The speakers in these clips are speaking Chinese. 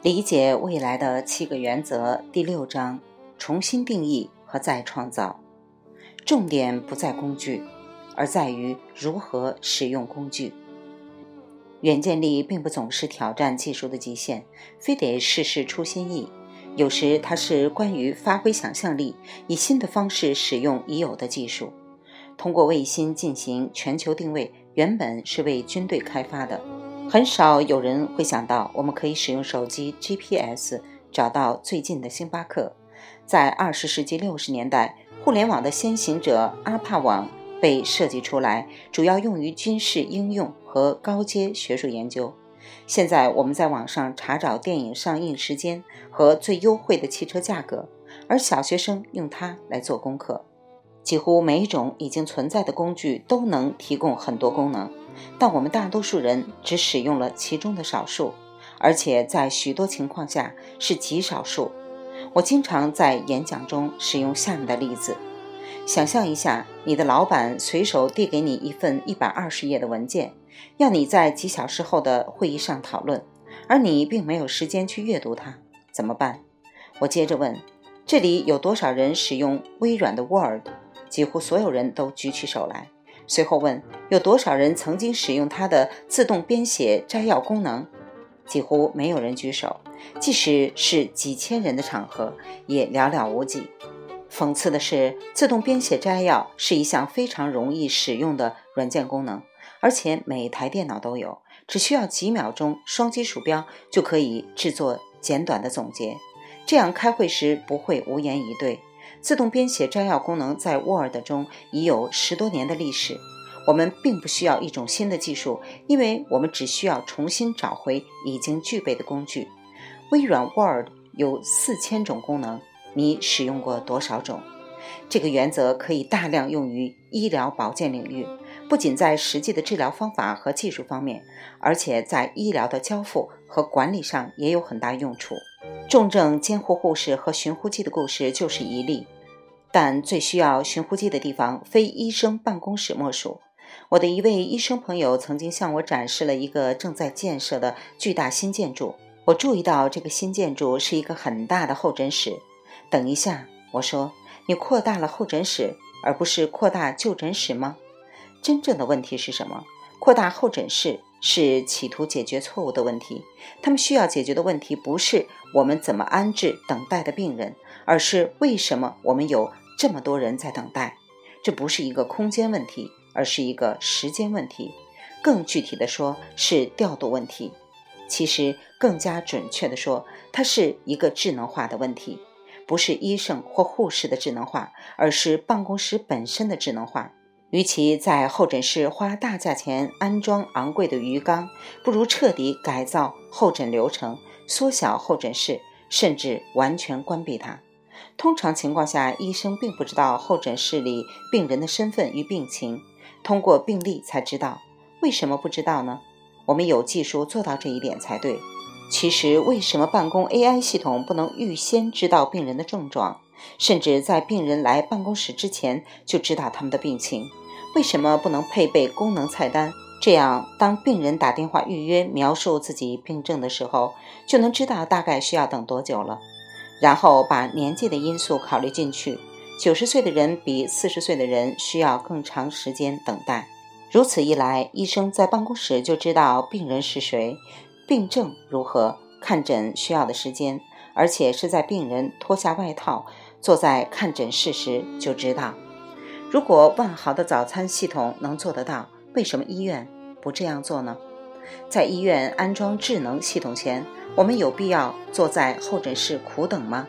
理解未来的七个原则第六章：重新定义和再创造。重点不在工具，而在于如何使用工具。远见力并不总是挑战技术的极限，非得事事出新意。有时它是关于发挥想象力，以新的方式使用已有的技术。通过卫星进行全球定位，原本是为军队开发的。很少有人会想到，我们可以使用手机 GPS 找到最近的星巴克。在二十世纪六十年代，互联网的先行者阿帕网。被设计出来，主要用于军事应用和高阶学术研究。现在我们在网上查找电影上映时间和最优惠的汽车价格，而小学生用它来做功课。几乎每一种已经存在的工具都能提供很多功能，但我们大多数人只使用了其中的少数，而且在许多情况下是极少数。我经常在演讲中使用下面的例子。想象一下，你的老板随手递给你一份一百二十页的文件，要你在几小时后的会议上讨论，而你并没有时间去阅读它，怎么办？我接着问：这里有多少人使用微软的 Word？几乎所有人都举起手来。随后问：有多少人曾经使用它的自动编写摘要功能？几乎没有人举手，即使是几千人的场合，也寥寥无几。讽刺的是，自动编写摘要是一项非常容易使用的软件功能，而且每台电脑都有，只需要几秒钟，双击鼠标就可以制作简短的总结。这样开会时不会无言以对。自动编写摘要功能在 Word 中已有十多年的历史。我们并不需要一种新的技术，因为我们只需要重新找回已经具备的工具。微软 Word 有四千种功能。你使用过多少种？这个原则可以大量用于医疗保健领域，不仅在实际的治疗方法和技术方面，而且在医疗的交付和管理上也有很大用处。重症监护护士和寻呼机的故事就是一例，但最需要寻呼机的地方非医生办公室莫属。我的一位医生朋友曾经向我展示了一个正在建设的巨大新建筑，我注意到这个新建筑是一个很大的候诊室。等一下，我说，你扩大了候诊室，而不是扩大就诊室吗？真正的问题是什么？扩大候诊室是企图解决错误的问题。他们需要解决的问题不是我们怎么安置等待的病人，而是为什么我们有这么多人在等待。这不是一个空间问题，而是一个时间问题。更具体的说，是调度问题。其实，更加准确的说，它是一个智能化的问题。不是医生或护士的智能化，而是办公室本身的智能化。与其在候诊室花大价钱安装昂贵的鱼缸，不如彻底改造候诊流程，缩小候诊室，甚至完全关闭它。通常情况下，医生并不知道候诊室里病人的身份与病情，通过病历才知道。为什么不知道呢？我们有技术做到这一点才对。其实，为什么办公 AI 系统不能预先知道病人的症状，甚至在病人来办公室之前就知道他们的病情？为什么不能配备功能菜单？这样，当病人打电话预约描述自己病症的时候，就能知道大概需要等多久了。然后把年纪的因素考虑进去，九十岁的人比四十岁的人需要更长时间等待。如此一来，医生在办公室就知道病人是谁。病症如何？看诊需要的时间，而且是在病人脱下外套坐在看诊室时就知道。如果万豪的早餐系统能做得到，为什么医院不这样做呢？在医院安装智能系统前，我们有必要坐在候诊室苦等吗？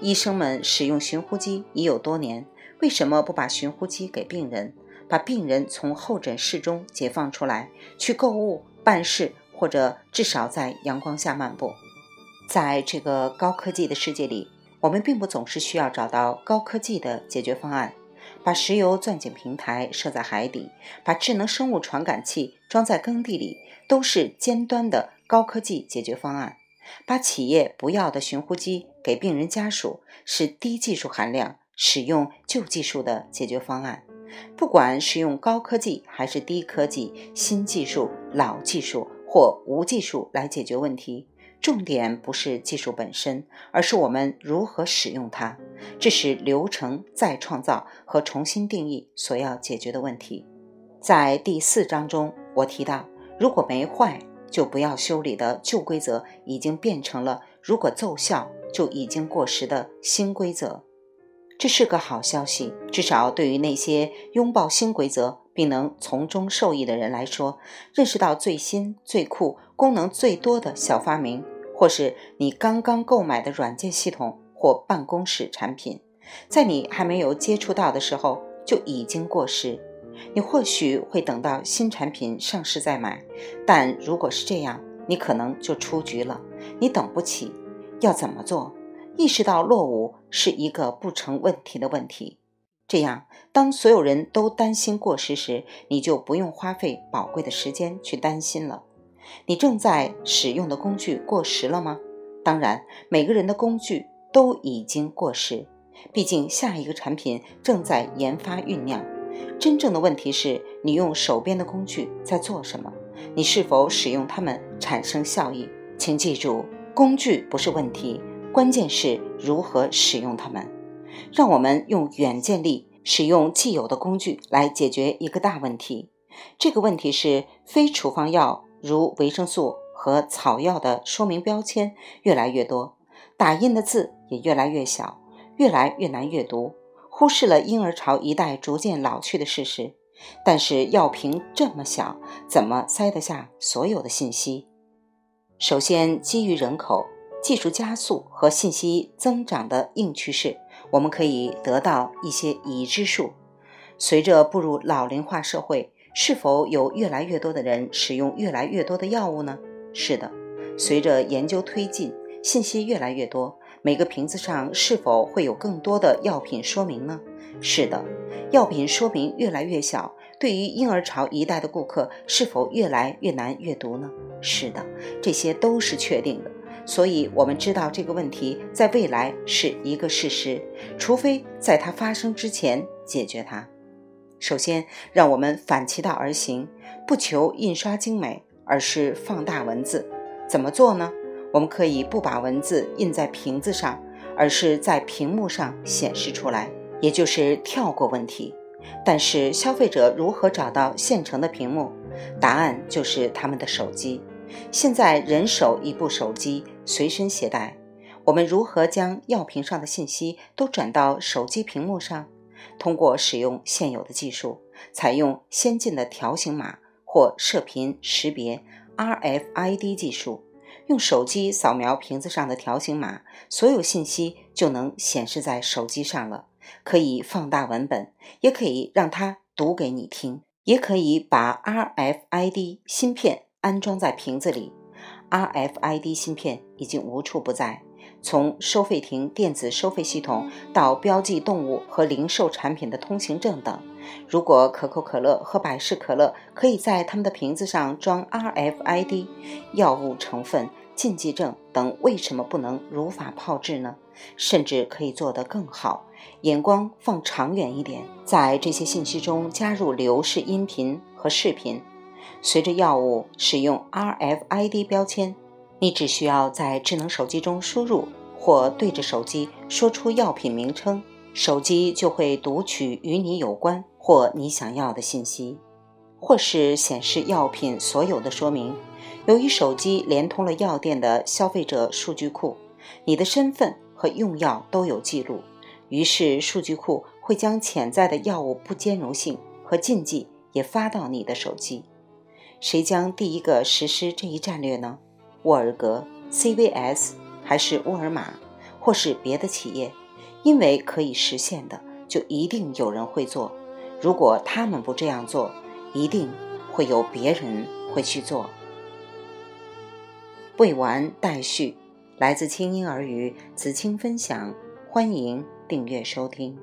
医生们使用寻呼机已有多年，为什么不把寻呼机给病人，把病人从候诊室中解放出来，去购物、办事？或者至少在阳光下漫步，在这个高科技的世界里，我们并不总是需要找到高科技的解决方案。把石油钻井平台设在海底，把智能生物传感器装在耕地里，都是尖端的高科技解决方案。把企业不要的寻呼机给病人家属，是低技术含量、使用旧技术的解决方案。不管是用高科技还是低科技、新技术、老技术。或无技术来解决问题，重点不是技术本身，而是我们如何使用它。这是流程再创造和重新定义所要解决的问题。在第四章中，我提到，如果没坏就不要修理的旧规则，已经变成了如果奏效就已经过时的新规则。这是个好消息，至少对于那些拥抱新规则并能从中受益的人来说，认识到最新、最酷、功能最多的小发明。或是你刚刚购买的软件系统或办公室产品，在你还没有接触到的时候就已经过时。你或许会等到新产品上市再买，但如果是这样，你可能就出局了。你等不起。要怎么做？意识到落伍是一个不成问题的问题。这样，当所有人都担心过时时，你就不用花费宝贵的时间去担心了。你正在使用的工具过时了吗？当然，每个人的工具都已经过时。毕竟，下一个产品正在研发酝酿。真正的问题是你用手边的工具在做什么？你是否使用它们产生效益？请记住，工具不是问题，关键是如何使用它们。让我们用远见力，使用既有的工具来解决一个大问题。这个问题是非处方药。如维生素和草药的说明标签越来越多，打印的字也越来越小，越来越难阅读，忽视了婴儿潮一代逐渐老去的事实。但是药瓶这么小，怎么塞得下所有的信息？首先，基于人口、技术加速和信息增长的硬趋势，我们可以得到一些已知数。随着步入老龄化社会。是否有越来越多的人使用越来越多的药物呢？是的，随着研究推进，信息越来越多，每个瓶子上是否会有更多的药品说明呢？是的，药品说明越来越小，对于婴儿潮一代的顾客是否越来越难阅读呢？是的，这些都是确定的。所以，我们知道这个问题在未来是一个事实，除非在它发生之前解决它。首先，让我们反其道而行，不求印刷精美，而是放大文字。怎么做呢？我们可以不把文字印在瓶子上，而是在屏幕上显示出来，也就是跳过问题。但是，消费者如何找到现成的屏幕？答案就是他们的手机。现在人手一部手机，随身携带。我们如何将药瓶上的信息都转到手机屏幕上？通过使用现有的技术，采用先进的条形码或射频识别 （RFID） 技术，用手机扫描瓶子上的条形码，所有信息就能显示在手机上了。可以放大文本，也可以让它读给你听，也可以把 RFID 芯片安装在瓶子里。RFID 芯片已经无处不在。从收费亭电子收费系统到标记动物和零售产品的通行证等，如果可口可乐和百事可乐可以在他们的瓶子上装 RFID，药物成分、禁忌症等为什么不能如法炮制呢？甚至可以做得更好。眼光放长远一点，在这些信息中加入流式音频和视频。随着药物使用 RFID 标签。你只需要在智能手机中输入，或对着手机说出药品名称，手机就会读取与你有关或你想要的信息，或是显示药品所有的说明。由于手机连通了药店的消费者数据库，你的身份和用药都有记录，于是数据库会将潜在的药物不兼容性和禁忌也发到你的手机。谁将第一个实施这一战略呢？沃尔格、CVS 还是沃尔玛，或是别的企业，因为可以实现的，就一定有人会做。如果他们不这样做，一定会有别人会去做。未完待续，来自清音儿语子青分享，欢迎订阅收听。